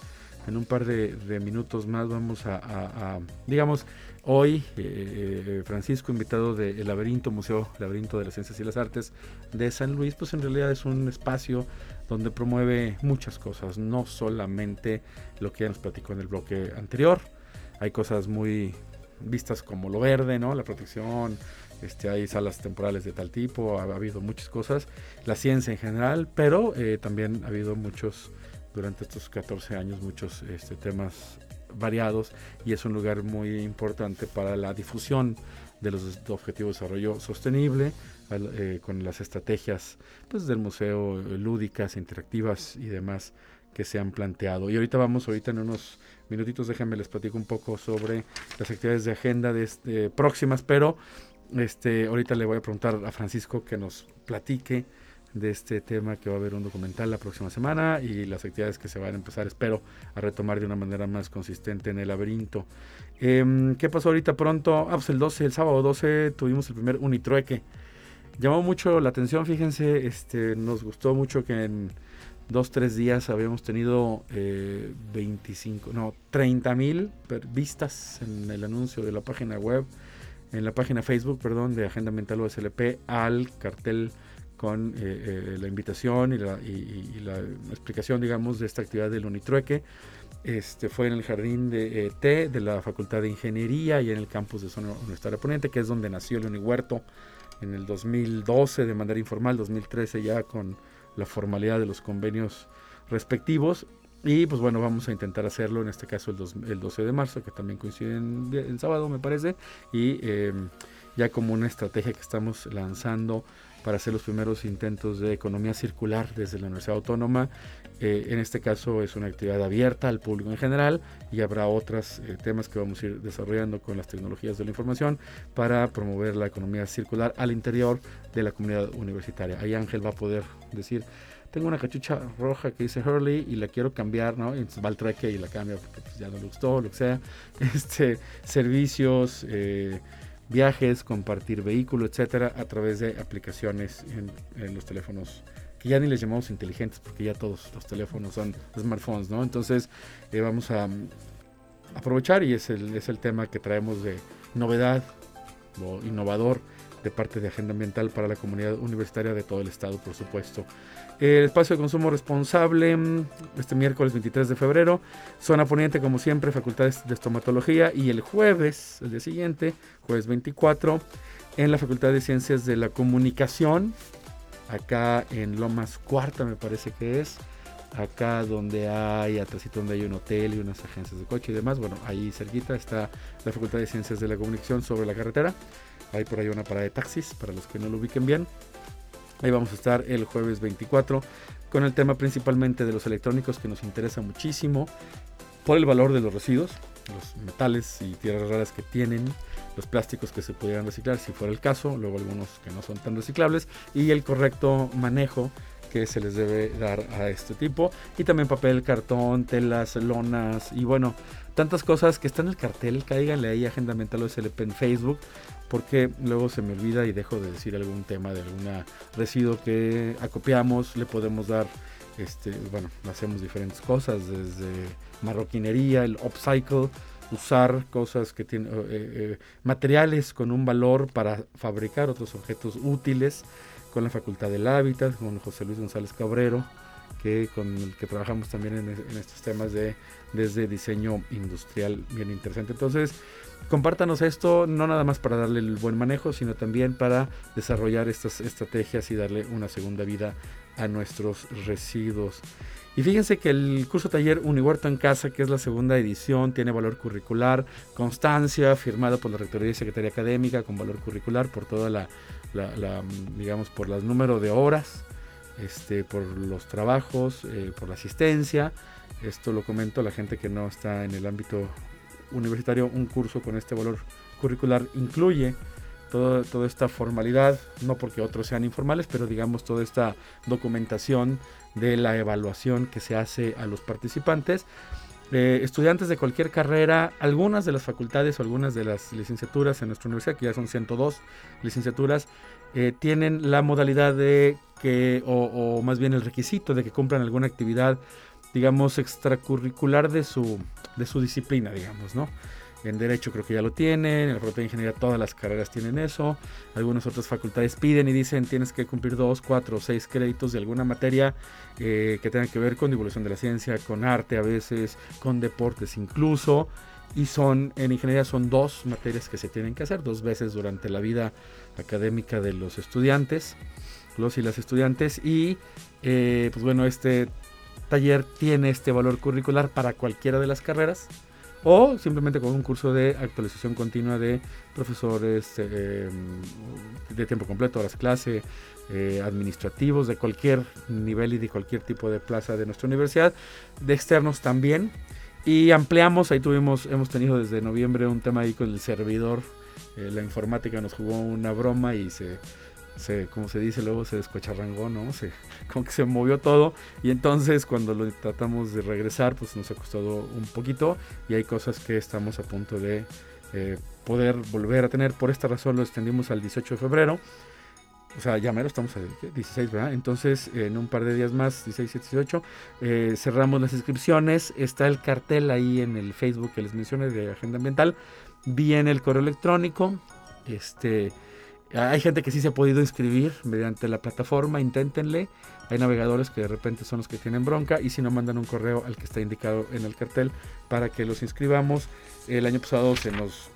en un par de, minutos más vamos a, digamos, hoy eh, eh, Francisco, invitado del Laberinto, Museo Laberinto de las Ciencias y las Artes de San Luis, pues en realidad es un espacio donde promueve muchas cosas, no solamente lo que ya nos platicó en el bloque anterior, hay cosas muy vistas como lo verde, ¿no? La protección, este, hay salas temporales de tal tipo, ha, habido muchas cosas, la ciencia en general, pero eh, también ha habido muchos, durante estos 14 años, muchos este, temas variados y es un lugar muy importante para la difusión de los objetivos de desarrollo sostenible, eh, con las estrategias pues, del museo eh, lúdicas, interactivas y demás que se han planteado. Y ahorita vamos, ahorita en unos minutitos, déjenme les platico un poco sobre las actividades de agenda de este, próximas, pero este, ahorita le voy a preguntar a Francisco que nos platique de este tema que va a haber un documental la próxima semana y las actividades que se van a empezar, espero, a retomar de una manera más consistente en el laberinto. Em, ¿Qué pasó ahorita pronto? Ah, pues el 12, el sábado 12 tuvimos el primer Unitrueque. Llamó mucho la atención, fíjense, este, nos gustó mucho que en dos, tres días habíamos tenido 25, eh, no, 30 mil vistas en el anuncio de la página web en la página Facebook, perdón, de Agenda Ambiental OSLP al cartel con eh, eh, la invitación y la, explicación, digamos, de esta actividad del Unitrueque. Este fue en el jardín de eh, T de la Facultad de Ingeniería y en el campus de Zona Universitaria Poniente, que es donde nació el Unihuerto en el 2012 de manera informal, 2013 ya con la formalidad de los convenios respectivos y pues bueno, vamos a intentar hacerlo en este caso el, el 12 de marzo, que también coincide en, sábado, me parece. Y em, ya como una estrategia que estamos lanzando para hacer los primeros intentos de economía circular desde la Universidad Autónoma. Eh, en este caso es una actividad abierta al público en general y habrá otros eh, temas que vamos a ir desarrollando con las tecnologías de la información para promover la economía circular al interior de la comunidad universitaria. Ahí Ángel va a poder decir tengo una cachucha roja que dice Hurley y la quiero cambiar, ¿no? Entonces va al trueque y la cambia porque pues, ya no le gustó, lo que sea. Este, servicios, eh, viajes, compartir vehículo, etcétera, a través de aplicaciones en, los teléfonos que ya ni les llamamos inteligentes porque ya todos los teléfonos son smartphones, ¿no? Entonces eh, vamos a mm, aprovechar y es el, es el tema que traemos de novedad o innovador de parte de Agenda Ambiental para la comunidad universitaria de todo el estado, por supuesto. El espacio de consumo responsable, mm, este miércoles 23 de febrero, zona poniente como siempre, facultades de estomatología. Y el jueves, el día siguiente, jueves 24, en la Facultad de Ciencias de la Comunicación, acá en Lomas Cuarta me parece que es, acá donde hay, atrás donde hay un hotel y unas agencias de coche y demás, bueno, ahí cerquita está la Facultad de Ciencias de la Comunicación sobre la carretera. Hay por ahí una parada de taxis para los que no lo ubiquen bien. Ahí vamos a estar el jueves 24 con el tema principalmente de los electrónicos que nos interesa muchísimo por el valor de los residuos, los metales y tierras raras que tienen, los plásticos que se pudieran reciclar si fuera el caso, luego algunos que no son tan reciclables y el correcto manejo que se les debe dar a este tipo. Y también papel, cartón, telas, lonas y bueno, tantas cosas que están en el cartel, cáiganle ahí Agenda Mental OSLP en Facebook porque luego se me olvida y dejo de decir algún tema de algún residuo que acopiamos, le podemos dar, este, bueno, hacemos diferentes cosas, desde marroquinería, el upcycle, usar cosas que tienen, eh, eh, materiales con un valor para fabricar otros objetos útiles, con la Facultad del Hábitat, con José Luis González Cabrero, que con el que trabajamos también en, estos temas de desde diseño industrial bien interesante. Entonces, compártanos esto, no nada más para darle el buen manejo, sino también para desarrollar estas estrategias y darle una segunda vida a nuestros residuos. Y fíjense que el curso taller Unihuerto en Casa, que es la segunda edición, tiene valor curricular, constancia, firmada por la Rectoría y Secretaría Académica, con valor curricular por toda la, digamos, por el número de horas, este, por los trabajos, eh, por la asistencia. Esto lo comento a la gente que no está en el ámbito universitario, un curso con este valor curricular incluye toda esta formalidad, no porque otros sean informales, pero digamos toda esta documentación de la evaluación que se hace a los participantes. Estudiantes de cualquier carrera, algunas de las facultades o algunas de las licenciaturas en nuestra universidad, que ya son 102 licenciaturas, eh, tienen la modalidad de que, o, o, más bien el requisito de que cumplan alguna actividad digamos, extracurricular de su, de su disciplina, digamos, ¿no? En Derecho creo que ya lo tienen, en la de Ingeniería todas las carreras tienen eso, algunas otras facultades piden y dicen tienes que cumplir dos, cuatro o seis créditos de alguna materia eh, que tenga que ver con divulgación de la ciencia, con arte a veces, con deportes incluso, y son, en ingeniería son dos materias que se tienen que hacer dos veces durante la vida académica de los estudiantes, los y las estudiantes, y eh, pues bueno, este taller tiene este valor curricular para cualquiera de las carreras o simplemente con un curso de actualización continua de profesores eh, de tiempo completo, horas clase, eh, administrativos de cualquier nivel y de cualquier tipo de plaza de nuestra universidad, de externos también. Y ampliamos, ahí tuvimos, hemos tenido desde noviembre un tema ahí con el servidor, eh, la informática nos jugó una broma y se se, como se dice luego, se descocharrangó, ¿no? Se, como que se movió todo y entonces cuando lo tratamos de regresar, pues nos ha costado un poquito y hay cosas que estamos a punto de eh, poder volver a tener. Por esta razón lo extendimos al 18 de febrero. O sea, ya mero estamos a 16, ¿verdad? Entonces, en un par de días más, 16, 18, eh, cerramos las inscripciones. Está el cartel ahí en el Facebook que les mencioné de Agenda Ambiental. Viene el correo electrónico. Este, hay gente que sí se ha podido inscribir mediante la plataforma, inténtenle. Hay navegadores que de repente son los que tienen bronca y si no mandan un correo al que está indicado en el cartel para que los inscribamos. El año pasado se nos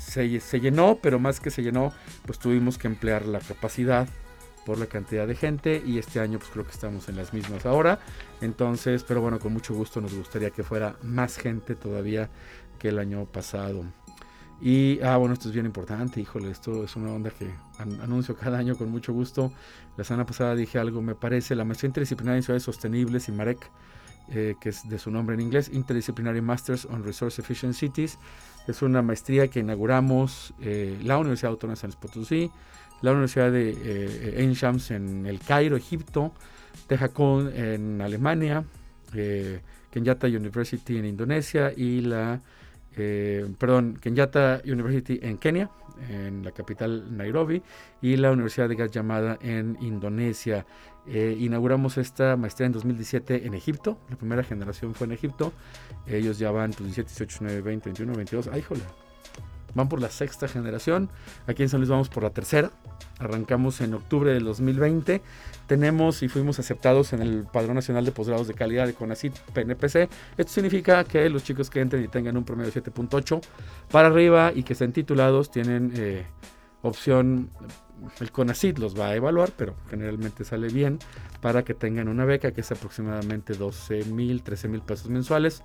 se, se llenó, pero más que se llenó, pues tuvimos que emplear la capacidad por la cantidad de gente y este año pues creo que estamos en las mismas ahora. Entonces, pero bueno, con mucho gusto nos gustaría que fuera más gente todavía que el año pasado. Y, ah, bueno, esto es bien importante, híjole, esto es una onda que anuncio cada año con mucho gusto. La semana pasada dije algo, me parece, la maestría interdisciplinaria en ciudades sostenibles, y MAREC, eh, que es de su nombre en inglés, Interdisciplinary Masters on Resource Efficient Cities. Es una maestría que inauguramos eh, la Universidad Autónoma de San Luis la Universidad de eh, Ain Shams en el Cairo, Egipto, Tehakon en Alemania, eh, Kenyatta University en Indonesia y la, eh, perdón, Kenyatta University en Kenia, en la capital Nairobi, y la Universidad de Gas Llamada en Indonesia. Eh, inauguramos esta maestría en 2017 en Egipto, la primera generación fue en Egipto, ellos ya van 17, 18, 19, 20, 21, 22, ¡ay, joder! Van por la sexta generación, aquí en San Luis vamos por la tercera, arrancamos en octubre del 2020, tenemos y fuimos aceptados en el Padrón Nacional de Posgrados de Calidad de CONACYT PNPC. Esto significa que los chicos que entren y tengan un promedio de 7.8 para arriba y que estén titulados tienen eh, opción el CONACID los va a evaluar, pero generalmente sale bien para que tengan una beca que es aproximadamente 12 mil, 13 mil pesos mensuales,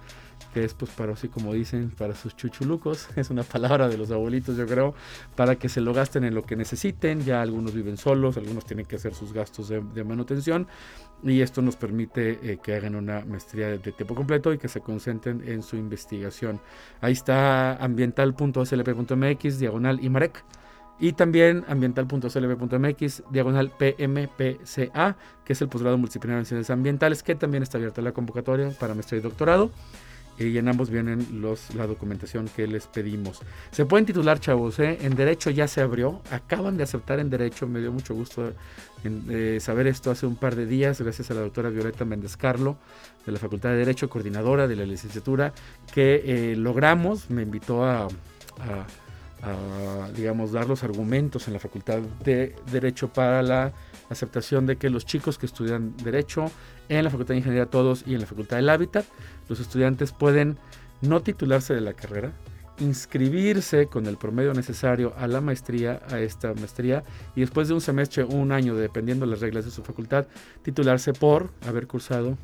que es pues para así como dicen, para sus chuchulucos, es una palabra de los abuelitos yo creo, para que se lo gasten en lo que necesiten, ya algunos viven solos, algunos tienen que hacer sus gastos de, manutención y esto nos permite eh, que hagan una maestría de, tiempo completo y que se concentren en su investigación. Ahí está ambiental.slp.mx, diagonal IMAREC y también ambiental.clb.mx, diagonal PMPCA, que es el posgrado multidisciplinario en ciencias ambientales, que también está abierta la convocatoria para maestría y doctorado. Y en ambos vienen los, la documentación que les pedimos. Se pueden titular, chavos, ¿eh? en Derecho ya se abrió. Acaban de aceptar en Derecho. Me dio mucho gusto eh, saber esto hace un par de días, gracias a la doctora Violeta Méndez Carlo, de la Facultad de Derecho, coordinadora de la licenciatura, que eh, logramos, me invitó a a, digamos, dar los argumentos en la Facultad de Derecho para la aceptación de que los chicos que estudian Derecho en la Facultad de Ingeniería todos y en la Facultad del Hábitat, los estudiantes pueden no titularse de la carrera, inscribirse con el promedio necesario a la maestría, a esta maestría, y después de un semestre o un año, dependiendo de las reglas de su facultad, titularse por haber cursado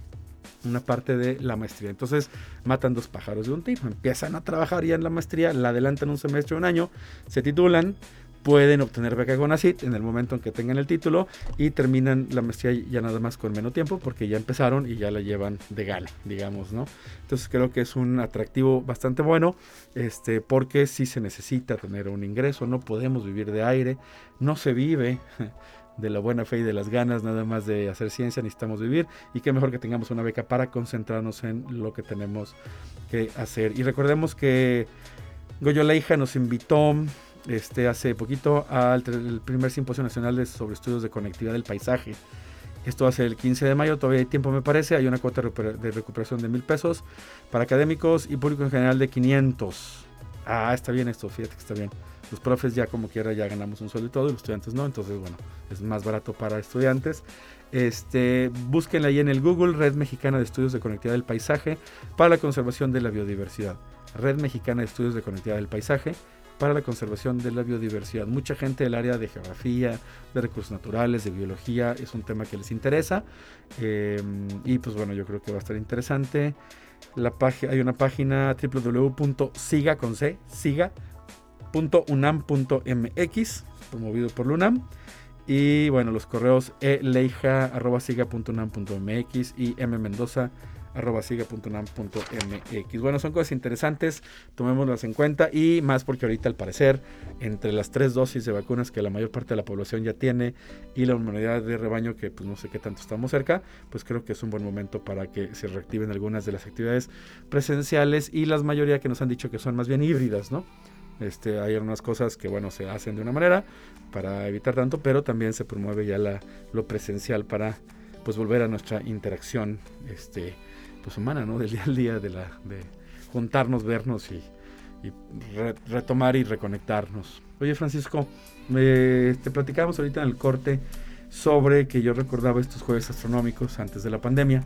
una parte de la maestría. Entonces matan dos pájaros de un tiro. Empiezan a trabajar ya en la maestría, la adelantan un semestre un año, se titulan, pueden obtener beca CONACYT en el momento en que tengan el título y terminan la maestría ya nada más con menos tiempo porque ya empezaron y ya la llevan de gala, digamos, ¿no? Entonces creo que es un atractivo bastante bueno, este, porque si se necesita tener un ingreso, no podemos vivir de aire, no se vive de la buena fe y de las ganas nada más de hacer ciencia, necesitamos vivir y qué mejor que tengamos una beca para concentrarnos en lo que tenemos que hacer. Y recordemos que Goyo Leija nos invitó este, hace poquito al primer simposio nacional sobre estudios de conectividad del paisaje. Esto ser el 15 de mayo, todavía hay tiempo me parece, hay una cuota de recuperación de mil pesos para académicos y público en general de 500. Ah, está bien esto, fíjate que está bien los profes ya como quiera ya ganamos un sueldo y todo, y los estudiantes no, entonces bueno, es más barato para estudiantes. Este, búsquenla ahí en el Google, Red Mexicana de Estudios de Conectividad del Paisaje para la conservación de la biodiversidad. Red Mexicana de Estudios de Conectividad del Paisaje para la conservación de la biodiversidad. Mucha gente del área de geografía, de recursos naturales, de biología, es un tema que les interesa. Em, y pues bueno, yo creo que va a estar interesante. La hay una página www.siga con C, siga .unam.mx, promovido por la UNAM. Y bueno, los correos eleija.siga.unam.mx y mmendoza.siga.unam.mx. Bueno, son cosas interesantes, tomémoslas en cuenta y más porque ahorita al parecer, entre las tres dosis de vacunas que la mayor parte de la población ya tiene y la humanidad de rebaño que pues no sé qué tanto estamos cerca, pues creo que es un buen momento para que se reactiven algunas de las actividades presenciales y las mayoría que nos han dicho que son más bien híbridas, ¿no? Este, hay algunas cosas que bueno se hacen de una manera para evitar tanto, pero también se promueve ya la, lo presencial para pues volver a nuestra interacción este, pues humana, ¿no? Del día al día, de, la, de juntarnos, vernos y, retomar y reconectarnos. Oye Francisco, te platicábamos ahorita en el corte sobre que yo recordaba estos jueves astronómicos antes de la pandemia.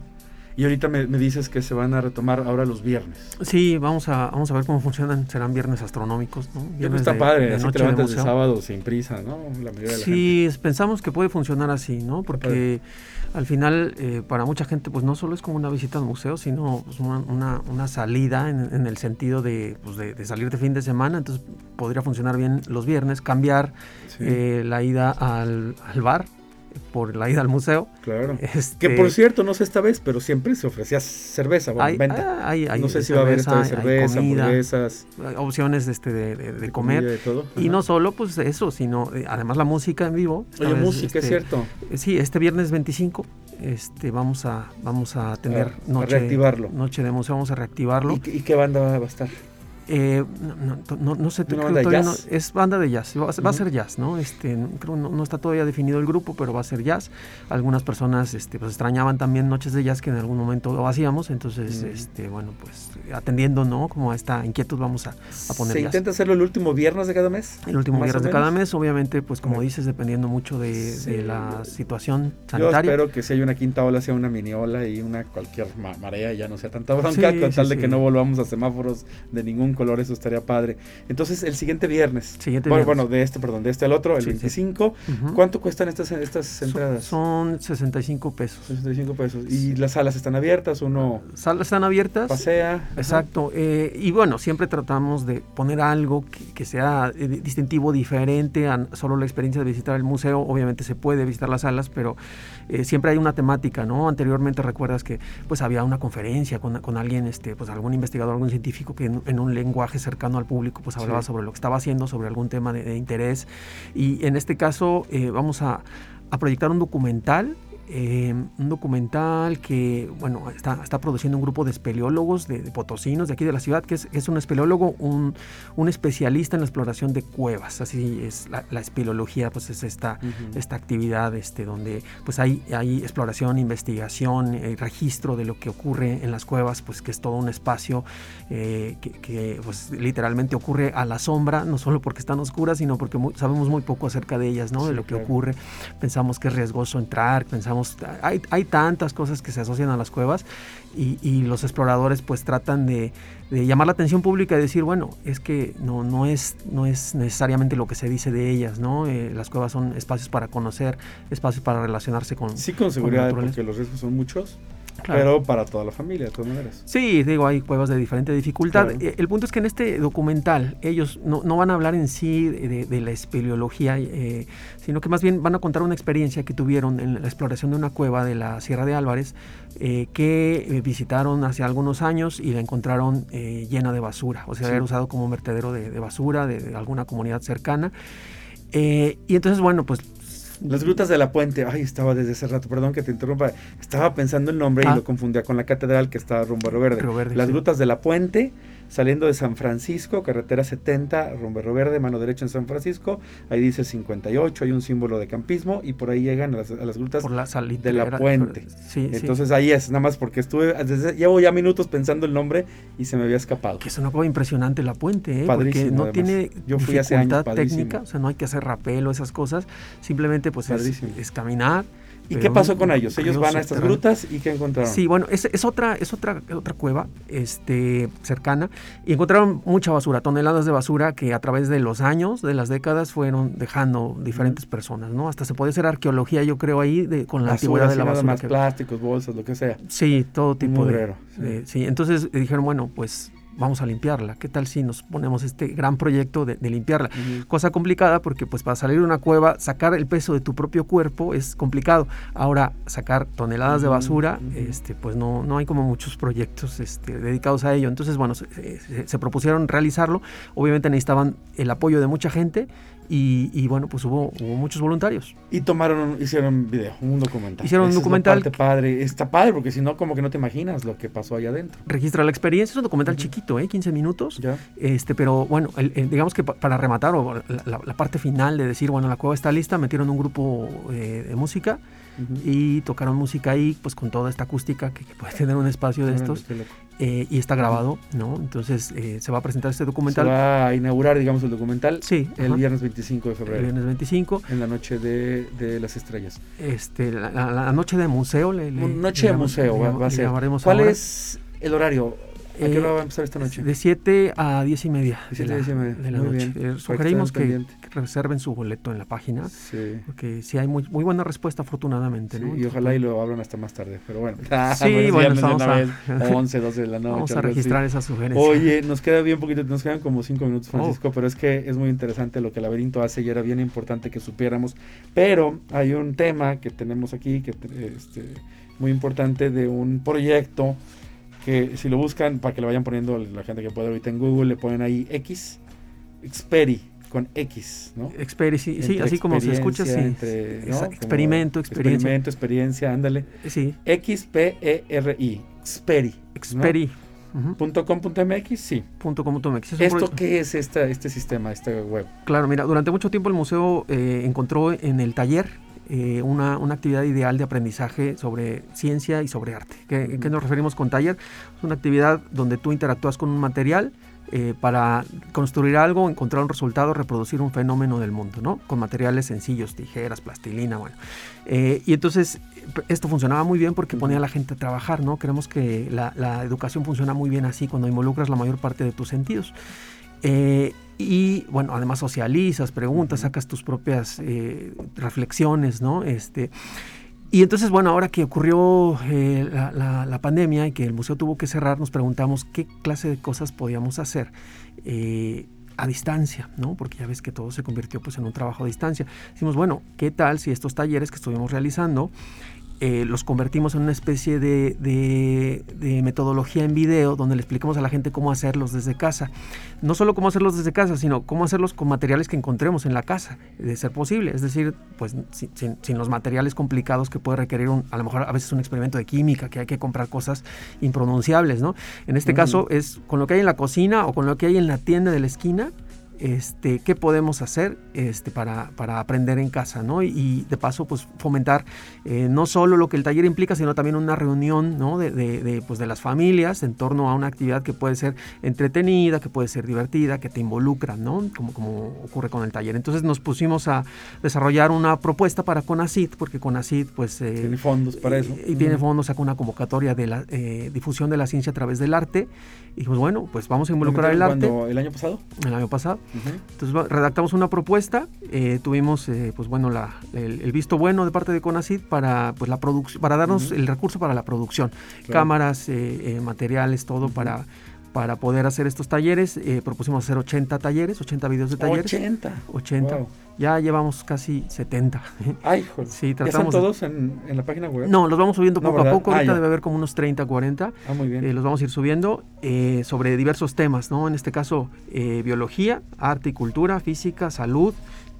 Y ahorita me, dices que se van a retomar ahora los viernes. Sí, vamos a, vamos a ver cómo funcionan. Serán viernes astronómicos, ¿no? Viernes está padre, así te levantas de, sábado sin prisa, ¿no? La de sí, pensamos que puede funcionar así, ¿no? Porque al final, eh, para mucha gente, pues no solo es como una visita al museo, sino pues, una, una, salida en, el sentido pues, de, de, salir de fin de semana. Entonces podría funcionar bien los viernes, cambiar eh, la ida al, al bar por la ida al museo. Claro. Este, que por cierto, no sé esta vez, pero siempre se ofrecía cerveza, bueno, venta. Hay, hay, no sé si va a haber esta de cerveza, hamburguesas. Opciones de, este, de, de, comer. Y no solo pues eso, sino eh, además la música en vivo. Oye, música, es este, cierto. Sí, este viernes 25 este, vamos a vamos a tener noche, reactivarlo. noche de museo, vamos a reactivarlo. ¿Y, qué banda va a estar? Eh, no, no, sé, creo todavía no, es banda de jazz, va, a ser jazz, ¿no? Este, creo no, está todavía definido el grupo, pero va a ser jazz. Algunas personas este, pues, extrañaban también noches de jazz que en algún momento lo hacíamos, entonces, este, bueno, pues atendiendo, ¿no? Como a esta inquietud vamos a, a poner ¿Se intenta hacerlo el último viernes de cada mes? El último viernes de cada mes, obviamente, pues como dices, dependiendo mucho de, la situación sanitaria. Yo espero que si hay una quinta ola sea una mini ola y una cualquier marea ya no sea tanta bronca, con tal de que no volvamos a semáforos de ningún color, eso estaría padre. Entonces, el siguiente viernes. Siguiente bueno, bueno, de este, perdón, de este al otro, el 25. ¿Cuánto cuestan estas, estas entradas? Son, 65 pesos. 65 pesos. ¿Y las salas están abiertas o no? Salas están abiertas. Pasea. Exacto. Eh, y bueno, siempre tratamos de poner algo que, sea eh, distintivo, diferente a solo la experiencia de visitar el museo. Obviamente se puede visitar las salas, pero eh, siempre hay una temática, ¿no? Anteriormente recuerdas que pues había una conferencia con, con alguien, este, pues algún investigador, algún científico que en, un lenguaje cercano al público pues hablaba sobre lo que estaba haciendo, sobre algún tema de, interés. Y en este caso vamos a, a proyectar un documental eh, un documental que, bueno, está, está, produciendo un grupo de espeleólogos de, potosinos de aquí de la ciudad, que es, es un espeleólogo, un, un, especialista en la exploración de cuevas, así es la, la espeleología, pues es esta, esta actividad este, donde pues hay, hay exploración, investigación, eh, registro de lo que ocurre en las cuevas, pues que es todo un espacio eh, que, pues, literalmente ocurre a la sombra, no solo porque están oscuras, sino porque sabemos muy poco acerca de ellas, ¿no? de lo que ocurre, pensamos que es riesgoso entrar, pensamos hay, hay tantas cosas que se asocian a las cuevas y, los exploradores pues tratan de, llamar la atención pública y decir, bueno, es que no, no, es, no es necesariamente lo que se dice de ellas, ¿no? Eh, las cuevas son espacios para conocer, espacios para relacionarse con... Sí, con seguridad, porque los riesgos son muchos. Pero para toda la familia, de todas maneras. Sí, digo, hay cuevas de diferente dificultad. Eh, el punto es que en este documental ellos no, van a hablar en sí de, la espeleología, eh, sino que más bien van a contar una experiencia que tuvieron en la exploración de una cueva de la Sierra de Álvarez eh, que visitaron hace algunos años y la encontraron llena de basura, o sea, sí. usado como un vertedero de, basura de, alguna comunidad cercana. y entonces, bueno, pues las grutas de la puente, ay, estaba desde hace rato, perdón que te interrumpa, estaba pensando el nombre y ah. lo confundía con la catedral que está rumbo a Verde. Las grutas de la puente saliendo de San Francisco, carretera 70, Rombero Verde, mano derecha en San Francisco, ahí dice 58, hay un símbolo de campismo y por ahí llegan a las, grutas de la puente. Entonces ahí es, nada más porque estuve, llevo ya minutos pensando el nombre y se me había escapado. Que es una cosa impresionante la puente, ¿eh? porque no tiene Yo fui hace años, técnica, o sea, no hay que hacer rapel o esas cosas, simplemente pues es caminar ¿Y qué pasó con ellos? Ellos van a estas grutas y ¿qué encontraron? Sí, bueno, es, es, otra, es otra, otra cueva este, cercana y encontraron mucha basura, toneladas de basura que a través de los años, de las décadas, fueron dejando diferentes personas, ¿no? Hasta se puede hacer arqueología, yo creo, ahí de, con la antigüedad de la basura. Más plásticos, bolsas, lo que sea. Sí, todo tipo de, de, sí. Entonces dijeron, bueno, pues vamos a limpiarla. ¿Qué tal si nos ponemos este gran proyecto de, limpiarla? Cosa complicada porque pues para salir de una cueva, sacar el peso de tu propio cuerpo es complicado. Ahora, sacar toneladas de basura, este, pues no, no hay como muchos proyectos este, dedicados a ello. Entonces, bueno, se propusieron realizarlo. Obviamente necesitaban el apoyo de mucha gente y, bueno, pues hubo, hubo, muchos voluntarios. Y tomaron, hicieron un video, un documental. Hicieron un documental. Es padre. Está padre porque si no, como que no te imaginas lo que pasó allá adentro. Registra la experiencia, es un documental chiquito, ¿eh? 15 minutos. Ya. Este, pero bueno, digamos que para rematar, o la, parte final de decir, bueno, la cueva está lista, metieron un grupo eh, de música y tocaron música ahí, pues con toda esta acústica que, puede tener un espacio de estos. Eh, y está grabado, ¿no? Entonces eh, se va a presentar este documental. Se va a inaugurar, digamos, el documental sí, el viernes 25 de febrero. El viernes 25. En la noche de, de las estrellas. Este, la, noche de museo. noche de museo va, a ser. ¿Cuál es el horario? ¿A qué hora va a empezar esta noche? De 7 a 10 y media. De 7 a 10 y media. De la muy noche. Bien. sugerimos que, reserven su boleto en la página. Sí. Porque sí hay muy, muy buena respuesta, afortunadamente. ¿no? Y ojalá y lo hablan hasta más tarde. Pero bueno. sí, bueno, vamos a, 11, 12 de la noche. Vamos a registrar esa sugerencia. Oye, nos queda bien poquito, nos quedan como 5 minutos, Francisco, oh. pero es que es muy interesante lo que el laberinto hace y era bien importante que supiéramos. Pero hay un tema que tenemos aquí que este, muy importante de un proyecto que si lo buscan para que lo vayan poniendo la gente que puede ahorita en Google le ponen ahí X Xperi con X, ¿no? Xperi, sí, sí así como se escucha, sí. Experimento, experiencia. Experimento, experiencia, ándale. Sí. X P E R I, Xperi. Xperi. .com.mx, sí. .com.mx. ¿Esto qué es esta, este sistema, este web? Claro, mira, durante mucho tiempo el museo eh, encontró en el taller eh, una, actividad ideal de aprendizaje sobre ciencia y sobre arte. ¿Qué, ¿Qué, nos referimos con taller? Es una actividad donde tú interactúas con un material eh, para construir algo, encontrar un resultado, reproducir un fenómeno del mundo, ¿no? Con materiales sencillos, tijeras, plastilina, bueno. Eh, y entonces esto funcionaba muy bien porque ponía a la gente a trabajar, ¿no? Creemos que la, la educación funciona muy bien así cuando involucras la mayor parte de tus sentidos. Y bueno, además socializas, preguntas, sacas tus propias eh, reflexiones, ¿no? Este, y entonces, bueno, ahora que ocurrió eh, la, pandemia y que el museo tuvo que cerrar, nos preguntamos qué clase de cosas podíamos hacer. Eh, a distancia, ¿no? Porque ya ves que todo se convirtió pues en un trabajo a distancia. Decimos, bueno, ¿qué tal si estos talleres que estuvimos realizando eh, los convertimos en una especie de, metodología en video donde le explicamos a la gente cómo hacerlos desde casa. No solo cómo hacerlos desde casa, sino cómo hacerlos con materiales que encontremos en la casa, de ser posible. Es decir, pues sin, los materiales complicados que puede requerir un, a lo mejor a veces un experimento de química, que hay que comprar cosas impronunciables, ¿no? En este caso es con lo que hay en la cocina o con lo que hay en la tienda de la esquina, este, qué podemos hacer este, para, para, aprender en casa, ¿no? Y, de paso, pues fomentar eh, no solo lo que el taller implica, sino también una reunión, ¿no? De, de, pues, de las familias en torno a una actividad que puede ser entretenida, que puede ser divertida, que te involucra, ¿no? Como, como ocurre con el taller. Entonces nos pusimos a desarrollar una propuesta para CONACIT, porque CONACIT, pues... Eh, tiene fondos para eso. Y, tiene fondos, saca una convocatoria de la eh, difusión de la ciencia a través del arte. Y dijimos, bueno, pues vamos a involucrar el arte. ¿El año pasado? El año pasado. Entonces redactamos una propuesta, eh, tuvimos eh, pues bueno la, el, visto bueno de parte de CONACID para pues la para darnos el recurso para la producción, cámaras, eh, materiales, todo para para poder hacer estos talleres. propusimos hacer 80 talleres, 80 videos de talleres. 80. 80. Ya llevamos casi 70. Ay, joder. Sí, tratamos ¿Ya están todos en, en, la página web? No, los vamos subiendo poco a poco. Ah, Ahorita debe haber como unos 30, 40. Ah, muy bien. Eh, los vamos a ir subiendo eh, sobre diversos temas, ¿no? En este caso, eh, biología, arte y cultura, física, salud,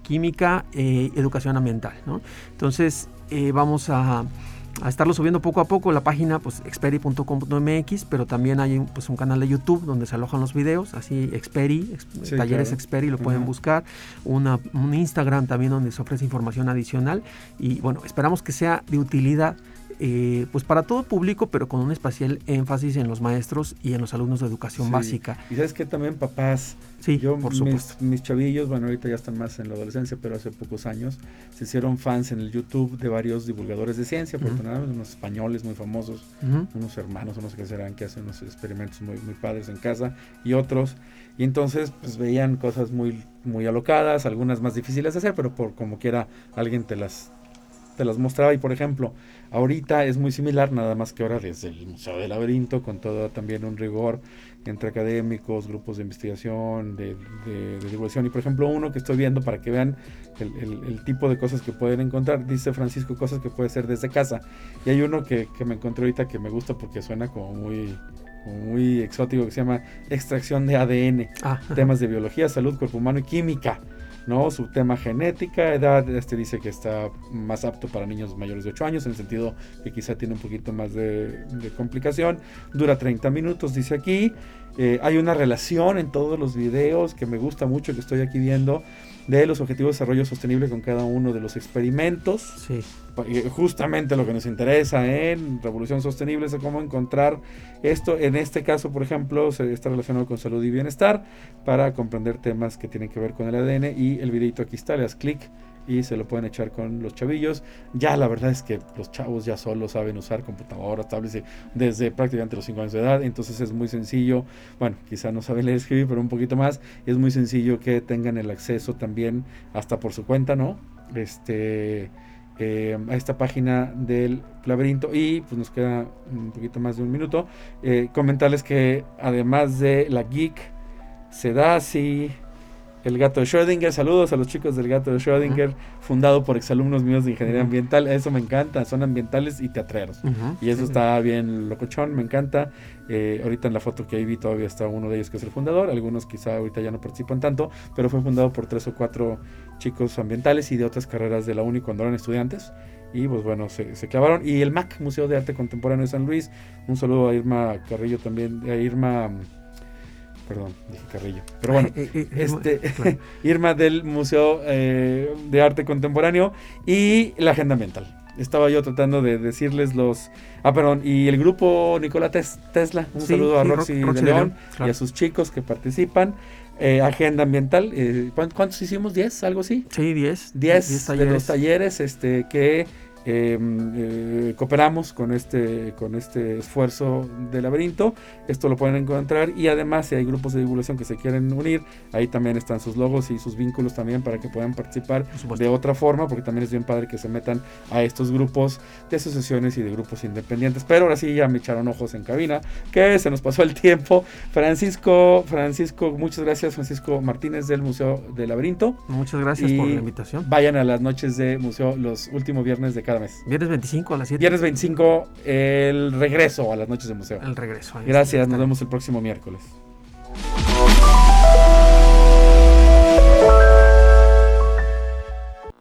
química, educación ambiental, ¿no? Entonces, vamos a a estarlo subiendo poco a poco. La página, pues, experi.com.mx, pero también hay pues, un canal de YouTube donde se alojan los videos, así, Experi, Talleres Experi, lo pueden buscar. Una, un Instagram también donde se ofrece información adicional. Y bueno, esperamos que sea de utilidad eh, pues para todo público, pero con un especial énfasis en los maestros y en los alumnos de educación básica. Y sabes que también papás, sí, yo, por supuesto. Mis, chavillos, bueno, ahorita ya están más en la adolescencia, pero hace pocos años se hicieron fans en el YouTube de varios divulgadores de ciencia, afortunadamente, unos españoles muy famosos, unos hermanos, unos que serán, que hacen unos experimentos muy, muy padres en casa, y otros. Y entonces, pues veían cosas muy, muy alocadas, algunas más difíciles de hacer, pero por como quiera alguien te las, te las mostraba. Y por ejemplo, Ahorita es muy similar, nada más que ahora desde el Museo del Laberinto, con todo también un rigor entre académicos, grupos de investigación, de, divulgación. Y por ejemplo, uno que estoy viendo para que vean el, tipo de cosas que pueden encontrar, dice Francisco, cosas que puede ser desde casa. Y hay uno que, me encontré ahorita que me gusta porque suena como muy, muy exótico, que se llama extracción de ADN, ah, temas de biología, salud, cuerpo humano y química. ¿No? Su tema genética, edad, este dice que está más apto para niños mayores de 8 años, en el sentido que quizá tiene un poquito más de, complicación. Dura 30 minutos, dice aquí. Eh, hay una relación en todos los videos que me gusta mucho, que estoy aquí viendo, de los objetivos de desarrollo sostenible con cada uno de los experimentos. Sí. Justamente lo que nos interesa en Revolución Sostenible es cómo encontrar esto. En este caso, por ejemplo, se está relacionado con salud y bienestar para comprender temas que tienen que ver con el ADN. Y el videito aquí está, le das clic y se lo pueden echar con los chavillos. Ya la verdad es que los chavos ya solo saben usar computadoras, tablets desde prácticamente los 5 años de edad, entonces es muy sencillo, bueno, quizá no saben leer y escribir, pero un poquito más, es muy sencillo que tengan el acceso también hasta por su cuenta, ¿no? Este eh, a esta página del laberinto y pues nos queda un poquito más de un minuto eh, comentarles que además de la geek se da así el gato de Schrödinger, saludos a los chicos del gato de Schrödinger, fundado por exalumnos míos de ingeniería ambiental. Eso me encanta, son ambientales y teatreros. Y eso está bien locochón, me encanta. Eh, ahorita en la foto que ahí vi todavía está uno de ellos que es el fundador. Algunos quizá ahorita ya no participan tanto, pero fue fundado por tres o cuatro chicos ambientales y de otras carreras de la UNI cuando eran estudiantes. Y pues bueno, se, se clavaron. Y el MAC, Museo de Arte Contemporáneo de San Luis. Un saludo a Irma Carrillo también, a Irma perdón, dije Carrillo. Pero bueno, eh, eh, eh, este, Irma del Museo de Arte Contemporáneo y la Agenda Ambiental. Estaba yo tratando de decirles los... Ah, perdón, y el grupo Nicolás Tesla. Un saludo a Roxy, de León, y a sus chicos que participan. agenda ambiental, ¿cuántos hicimos? ¿10? ¿Algo así? Sí, 10. 10 de los talleres este, que Em, eh, cooperamos con este, con este esfuerzo de laberinto. Esto lo pueden encontrar y además si hay grupos de divulgación que se quieren unir, ahí también están sus logos y sus vínculos también para que puedan participar de otra forma, porque también es bien padre que se metan a estos grupos de asociaciones y de grupos independientes. Pero ahora sí ya me echaron ojos en cabina, que se nos pasó el tiempo. Francisco, Francisco, muchas gracias, Francisco Martínez del Museo del Laberinto. Muchas gracias por la invitación. Vayan a las noches de museo los últimos viernes de cada Viernes 25 a las 7. Viernes 25, el regreso a las noches de museo. El regreso. Gracias, nos vemos el próximo miércoles.